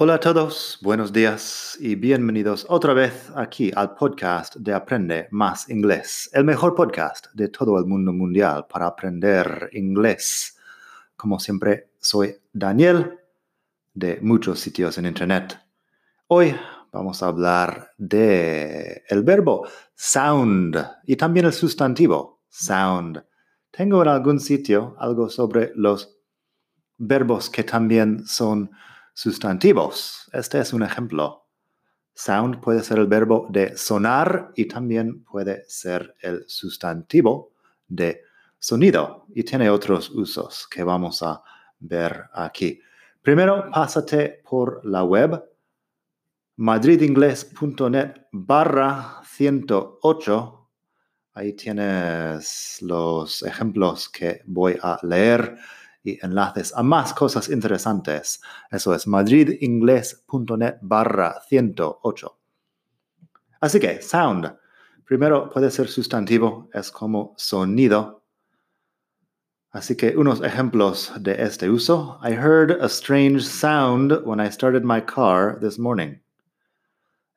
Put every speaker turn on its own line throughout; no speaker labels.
Hola a todos, buenos días y bienvenidos otra vez aquí al podcast de Aprende Más Inglés, el mejor podcast de todo el mundo mundial para aprender inglés. Como siempre, soy Daniel de muchos sitios en Internet. Hoy vamos a hablar de el verbo sound y también el sustantivo sound. Tengo en algún sitio algo sobre los verbos que también son sustantivos. Este es un ejemplo. Sound puede ser el verbo de sonar y también puede ser el sustantivo de sonido y tiene otros usos que vamos a ver aquí. Primero, pásate por la web madridingles.net barra 108. Ahí tienes los ejemplos que voy a leer enlaces a más cosas interesantes. Eso es madridingles.net barra 108. Así que, sound. Primero puede ser sustantivo, es como sonido. Así que unos ejemplos de este uso. I heard a strange sound when I started my car this morning.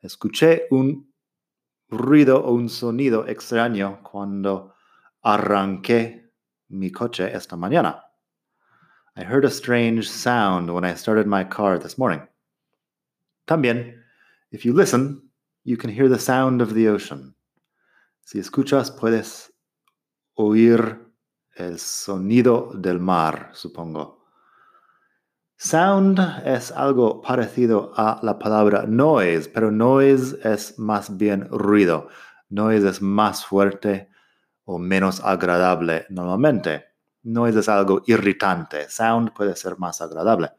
Escuché un ruido o un sonido extraño cuando arranqué mi coche esta mañana. I heard a strange sound when I started my car this morning. También, if you listen, you can hear the sound of the ocean. Si escuchas, puedes oír el sonido del mar, supongo. Sound es algo parecido a la palabra noise, pero noise es más bien ruido. Noise es más fuerte o menos agradable normalmente. Noise es algo irritante. Sound puede ser más agradable.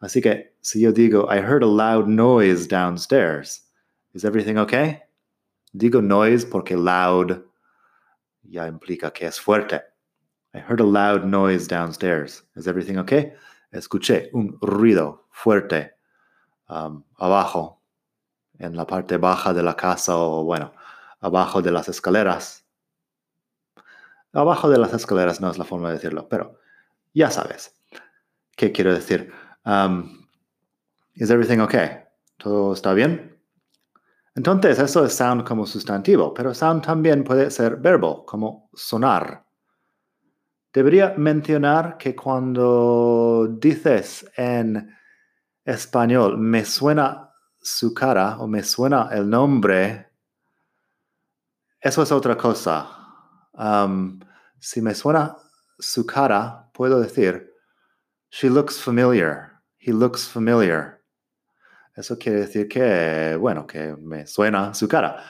Así que si yo digo, I heard a loud noise downstairs, is everything okay? Digo noise porque loud ya implica que es fuerte. I heard a loud noise downstairs. Is everything okay? Escuché un ruido fuerte um, abajo, en la parte baja de la casa o bueno, abajo de las escaleras. Abajo de las escaleras no es la forma de decirlo, pero ya sabes. ¿Qué quiero decir? Um, ¿Is everything okay? ¿Todo está bien? Entonces, eso es sound como sustantivo, pero sound también puede ser verbo, como sonar. Debería mencionar que cuando dices en español, me suena su cara o me suena el nombre, eso es otra cosa. Um, si me suena su cara, puedo decir, she looks familiar, he looks familiar. Eso quiere decir que, bueno, que me suena su cara.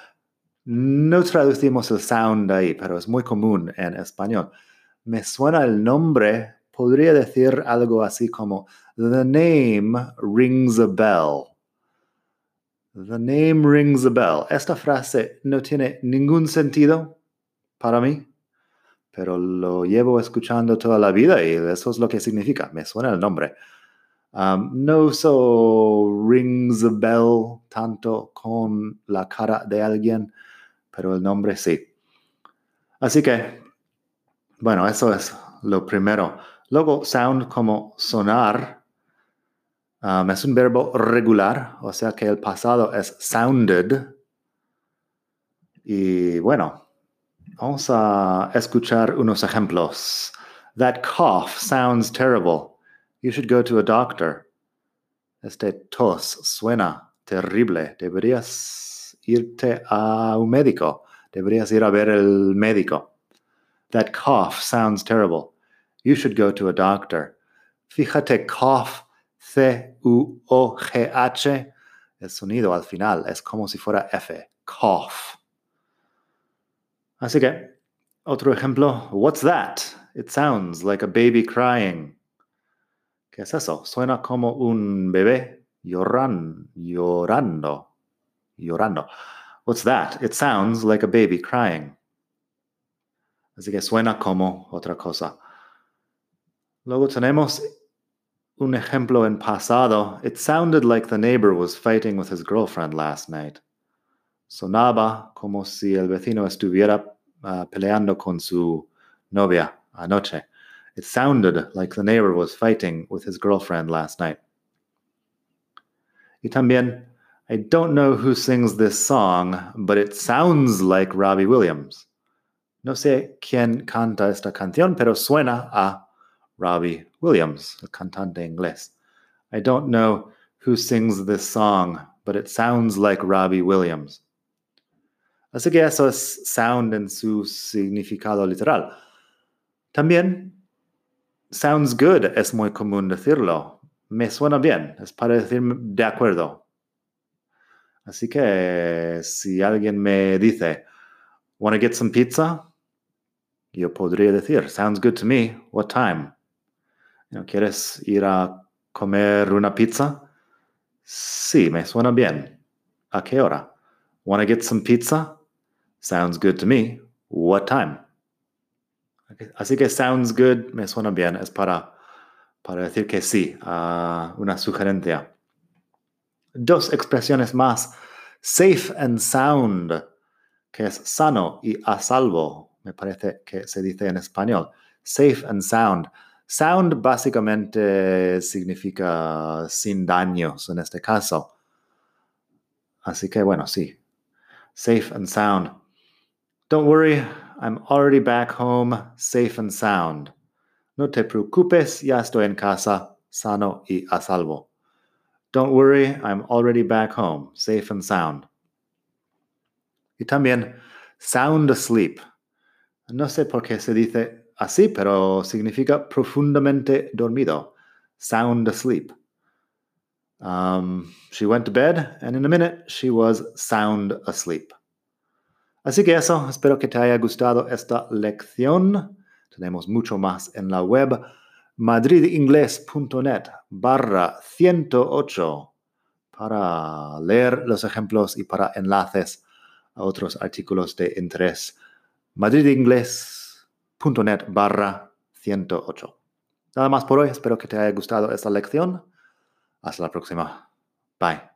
No traducimos el sound ahí, pero es muy común en español. Me suena el nombre, podría decir algo así como, the name rings a bell. The name rings a bell. Esta frase no tiene ningún sentido para mí pero lo llevo escuchando toda la vida y eso es lo que significa. Me suena el nombre. No uso rings a bell tanto con la cara de alguien, pero el nombre sí. Así que, bueno, eso es lo primero. Luego, sound como sonar es un verbo regular, o sea que el pasado es sounded. Y bueno, Vamos a escuchar unos ejemplos. That cough sounds terrible. You should go to a doctor. Este tos suena terrible. Deberías irte a un médico. Deberías ir a ver el médico. That cough sounds terrible. You should go to a doctor. Fíjate, cough, C-U-O-G-H. El sonido al final es como si fuera F. Cough. Así que, otro ejemplo, what's that? It sounds like a baby crying. ¿Qué es eso? Suena como un bebé lloran, llorando, llorando. What's that? It sounds like a baby crying. Así que suena como otra cosa. Luego tenemos un ejemplo en pasado. It sounded like the neighbor was fighting with his girlfriend last night. Sonaba como si el vecino estuviera uh, peleando con su novia anoche. It sounded like the neighbor was fighting with his girlfriend last night. Y también, I don't know who sings this song, but it sounds like Robbie Williams. No sé quién canta esta canción, pero suena a Robbie Williams, el cantante inglés. I don't know who sings this song, but it sounds like Robbie Williams. Así que eso es sound en su significado literal. También, sounds good es muy común decirlo. Me suena bien, es para decir de acuerdo. Así que si alguien me dice, ¿Wanna get some pizza? Yo podría decir, sounds good to me. What time? ¿Quieres ir a comer una pizza? Sí, me suena bien. ¿A qué hora? Wanna get some pizza? Sounds good to me. What time? Así que sounds good me suena bien. Es para, para decir que sí a una sugerencia. Dos expresiones más. Safe and sound, que es sano y a salvo. Me parece que se dice en español. Safe and sound. Sound básicamente significa sin daños en este caso. Así que bueno, sí. Safe and sound. Don't worry, I'm already back home, safe and sound. No te preocupes, ya estoy en casa, sano y a salvo. Don't worry, I'm already back home, safe and sound. Y también sound asleep. No sé por qué se dice así, pero significa profundamente dormido. Sound asleep. Um, she went to bed, and in a minute she was sound asleep. Así que eso, espero que te haya gustado esta lección. Tenemos mucho más en la web madridingles.net barra 108 para leer los ejemplos y para enlaces a otros artículos de interés. madridingles.net .net barra 108. Nada más por hoy, espero que te haya gustado esta lección. Hasta la próxima. Bye.